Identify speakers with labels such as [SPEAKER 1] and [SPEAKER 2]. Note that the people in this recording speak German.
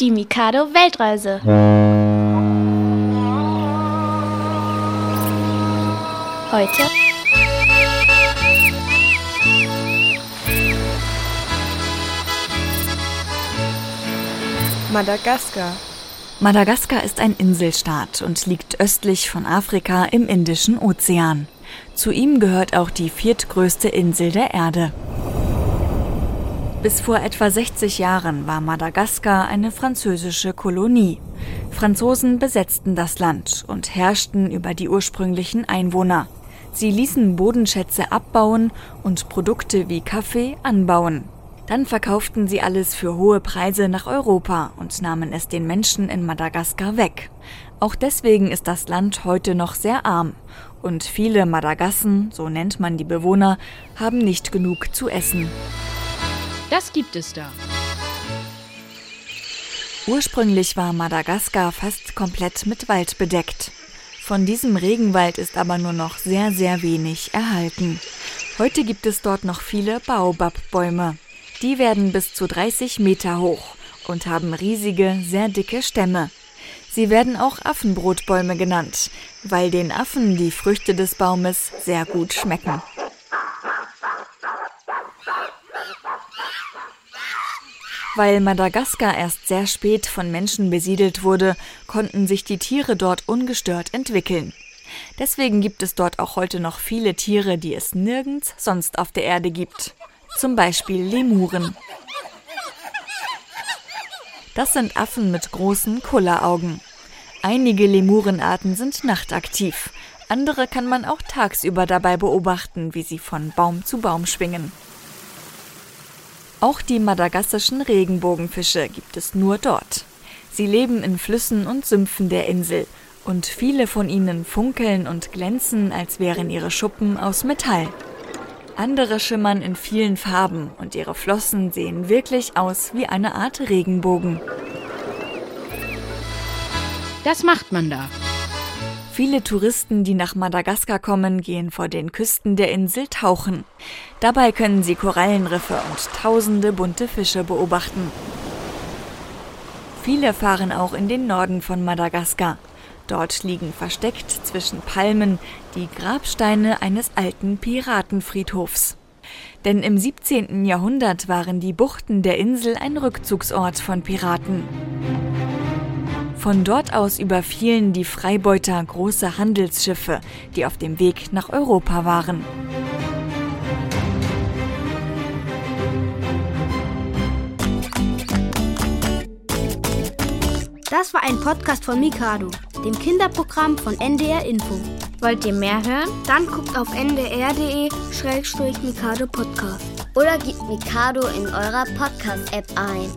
[SPEAKER 1] Die Mikado Weltreise. Heute
[SPEAKER 2] Madagaskar.
[SPEAKER 3] Madagaskar ist ein Inselstaat und liegt östlich von Afrika im Indischen Ozean. Zu ihm gehört auch die viertgrößte Insel der Erde. Bis vor etwa 60 Jahren war Madagaskar eine französische Kolonie. Franzosen besetzten das Land und herrschten über die ursprünglichen Einwohner. Sie ließen Bodenschätze abbauen und Produkte wie Kaffee anbauen. Dann verkauften sie alles für hohe Preise nach Europa und nahmen es den Menschen in Madagaskar weg. Auch deswegen ist das Land heute noch sehr arm und viele Madagassen, so nennt man die Bewohner, haben nicht genug zu essen.
[SPEAKER 4] Das gibt es da.
[SPEAKER 3] Ursprünglich war Madagaskar fast komplett mit Wald bedeckt. Von diesem Regenwald ist aber nur noch sehr, sehr wenig erhalten. Heute gibt es dort noch viele Baobab-Bäume. Die werden bis zu 30 Meter hoch und haben riesige, sehr dicke Stämme. Sie werden auch Affenbrotbäume genannt, weil den Affen die Früchte des Baumes sehr gut schmecken. Weil Madagaskar erst sehr spät von Menschen besiedelt wurde, konnten sich die Tiere dort ungestört entwickeln. Deswegen gibt es dort auch heute noch viele Tiere, die es nirgends sonst auf der Erde gibt. Zum Beispiel Lemuren. Das sind Affen mit großen Kulleraugen. Einige Lemurenarten sind nachtaktiv. Andere kann man auch tagsüber dabei beobachten, wie sie von Baum zu Baum schwingen. Auch die madagassischen Regenbogenfische gibt es nur dort. Sie leben in Flüssen und Sümpfen der Insel und viele von ihnen funkeln und glänzen, als wären ihre Schuppen aus Metall. Andere schimmern in vielen Farben und ihre Flossen sehen wirklich aus wie eine Art Regenbogen.
[SPEAKER 4] Das macht man da.
[SPEAKER 3] Viele Touristen, die nach Madagaskar kommen, gehen vor den Küsten der Insel tauchen. Dabei können sie Korallenriffe und tausende bunte Fische beobachten. Viele fahren auch in den Norden von Madagaskar. Dort liegen versteckt zwischen Palmen die Grabsteine eines alten Piratenfriedhofs. Denn im 17. Jahrhundert waren die Buchten der Insel ein Rückzugsort von Piraten. Von dort aus überfielen die Freibeuter große Handelsschiffe, die auf dem Weg nach Europa waren.
[SPEAKER 5] Das war ein Podcast von Mikado, dem Kinderprogramm von NDR Info.
[SPEAKER 1] Wollt ihr mehr hören?
[SPEAKER 5] Dann guckt auf ndr.de-mikado Podcast.
[SPEAKER 6] Oder gebt Mikado in eurer Podcast-App ein.